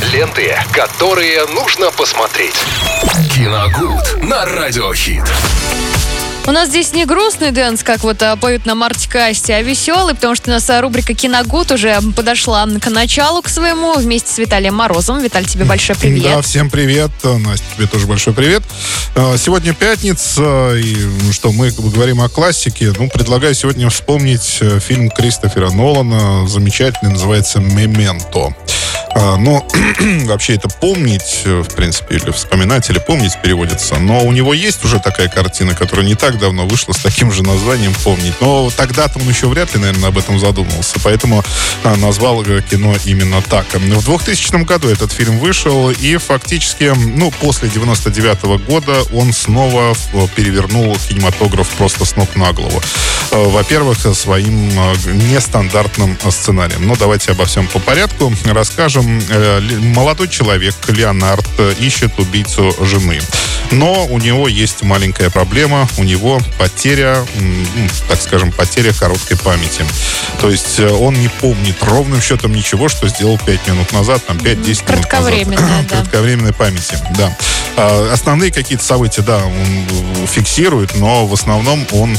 Ленты, которые нужно посмотреть. Киногуд на Радиохит. У нас здесь не грустный дэнс, как вот а, поют нам Artik & Asti, а веселый, потому что у нас а, рубрика «Киногуд» уже подошла к началу к своему вместе с Виталием Морозовым. Виталий, тебе большой привет. Да, всем привет. Настя, тебе тоже большой привет. А, сегодня пятница, и ну что, мы говорим о классике. Ну, предлагаю сегодня вспомнить э, фильм Кристофера Нолана, замечательный, называется «Мементо». А, но вообще это помнить, э, в принципе, или вспоминать, или помнить переводится. Но у него есть уже такая картина, которая не так давно вышла с таким же названием «Помнить». Но тогда-то он еще вряд ли, наверное, об этом задумывался. Поэтому а, назвал кино именно так. В 2000 году этот фильм вышел, и фактически, ну, после 99 -го года он снова перевернул кинематограф просто с ног на голову. Э, во-первых, своим э, нестандартным сценарием. Но давайте обо всем по порядку расскажем Э, молодой человек, Леонард, ищет убийцу жены. Но у него есть маленькая проблема. У него потеря, так скажем, потеря короткой памяти. То есть э, он не помнит ровным счетом ничего, что сделал 5 минут назад, там 5-10 минут назад. Да. Кратковременной памяти, да. А, основные какие-то события, да, он фиксирует, но в основном он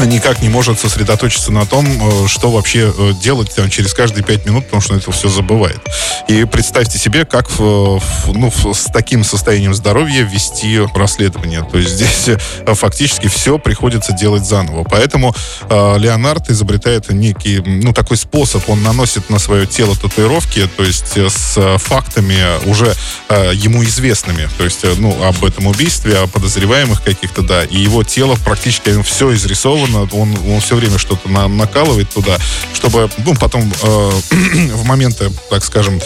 никак не может сосредоточиться на том, э, что вообще э, делать там, через каждые пять минут, потому что он это все забывает. И представьте себе, как в, ну, с таким состоянием здоровья вести расследование. То есть здесь э, фактически все приходится делать заново. Поэтому э, Леонард изобретает некий, ну, такой способ. Он наносит на свое тело татуировки, то есть с фактами уже э, ему известными. То есть, ну, об этом убийстве, о подозреваемых каких-то, да. И его тело практически все изрисовано он, он все время что-то на, накалывает туда, чтобы, ну, потом э, в моменты, так скажем,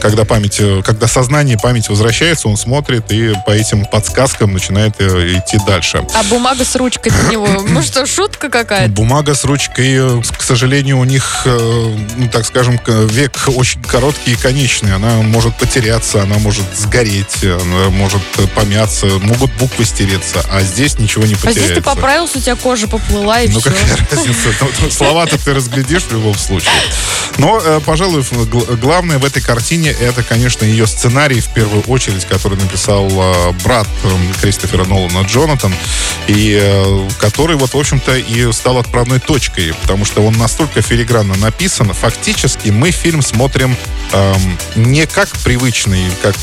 когда память, э, когда сознание, память возвращается, он смотрит и по этим подсказкам начинает э, идти дальше. А бумага с ручкой у него, ну что, шутка какая-то? Бумага с ручкой, э, к сожалению, у них, ну, так скажем, век очень короткий и конечный. Она может потеряться, она может сгореть, она может помяться, могут буквы стереться, а здесь ничего не потеряется. А здесь ты поправился, у тебя кожа поплыла поняла, и ну, все. какая разница? Слова-то ты разглядишь в любом случае. Но, э, пожалуй, главное в этой картине это, конечно, ее сценарий, в первую очередь, который написал э, брат эм, Кристофера Нолана Джонатан, и э, который, вот, в общем-то, и стал отправной точкой, потому что он настолько филигранно написан. Фактически мы фильм смотрим эм, не как привычный, как,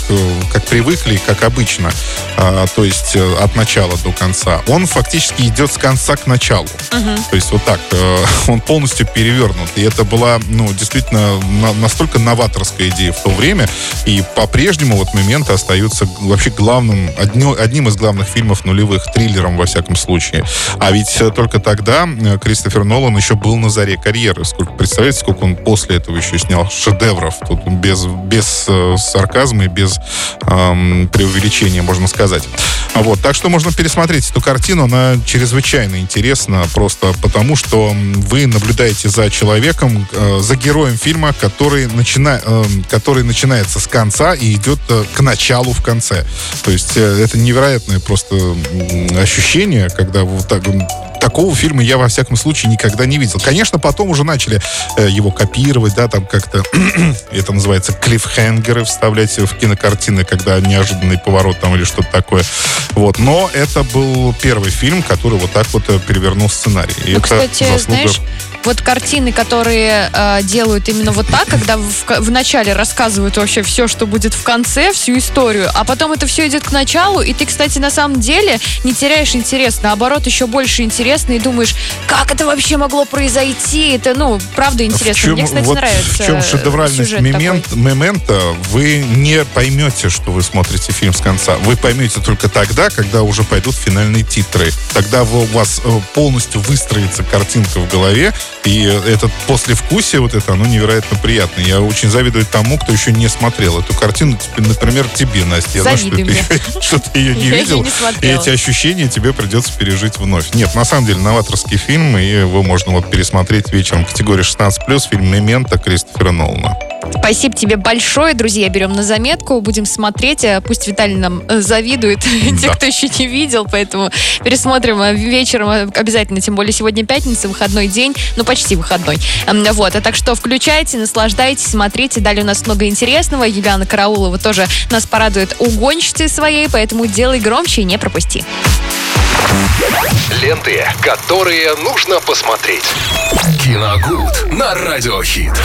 как привыкли, как обычно, а, то есть от начала до конца. Он фактически идет с конца к началу. Угу. То есть вот так. Э, он полностью перевернут. И это была, ну, действительно на, настолько новаторская идея в то время. И по-прежнему вот моменты остаются вообще главным, одним, одним из главных фильмов нулевых, триллером во всяком случае. А ведь э, только тогда э, Кристофер Нолан еще был на заре карьеры. Сколько, представляете, сколько он после этого еще снял шедевров. Тут без, без э, сарказма и без эм, преувеличения, можно сказать. Вот. Так что можно пересмотреть эту картину. Она чрезвычайно интересна просто потому, что вы наблюдаете за человеком, э, за героем фильма, который, начина, э, который начинается с конца и идет э, к началу в конце. То есть э, это невероятное просто ощущение, когда вот так такого фильма я, во всяком случае, никогда не видел. Конечно, потом уже начали э, его копировать, да, там как-то, это называется, клиффхенгеры вставлять в кинокартины, когда неожиданный поворот там или что-то такое. Вот. Но это был первый фильм, который вот так вот э, перевернул сценарий. И ну, это кстати, заслуга... знаешь, вот картины, которые э, делают именно вот так, когда в, в начале рассказывают вообще все, что будет в конце, всю историю, а потом это все идет к началу, и ты, кстати, на самом деле не теряешь интерес, наоборот, еще больше интересно, и думаешь, как это вообще могло произойти? Это, ну, правда интересно. В чем, Мне, кстати, вот нравится В чем шедевральность момент, момента? Вы не поймете, что вы смотрите фильм с конца. Вы поймете только тогда, когда уже пойдут финальные титры. Тогда у вас э, полностью выстроится картинка в голове, и это послевкусие вот это, оно невероятно приятное. Я очень завидую тому, кто еще не смотрел эту картину. Например, тебе, Настя. Я знаю, что ты, что ты ее не видел. И эти ощущения тебе придется пережить вновь. Нет, на самом деле, новаторский фильм, и его можно вот пересмотреть вечером. Категория 16+, фильм «Мемента» Кристофера Нолана. Спасибо тебе большое, друзья. Берем на заметку, будем смотреть. Э, пусть Виталий нам э, завидует, те, кто еще не видел, поэтому пересмотрим э, вечером обязательно, тем более сегодня пятница, выходной день, ну почти выходной. Вот, а так что включайте, наслаждайтесь, смотрите. Далее у нас много интересного. Юлиана Караулова тоже нас порадует угонщицей своей, поэтому делай громче и не пропусти. Ленты, которые нужно посмотреть. Киногуд на радиохит.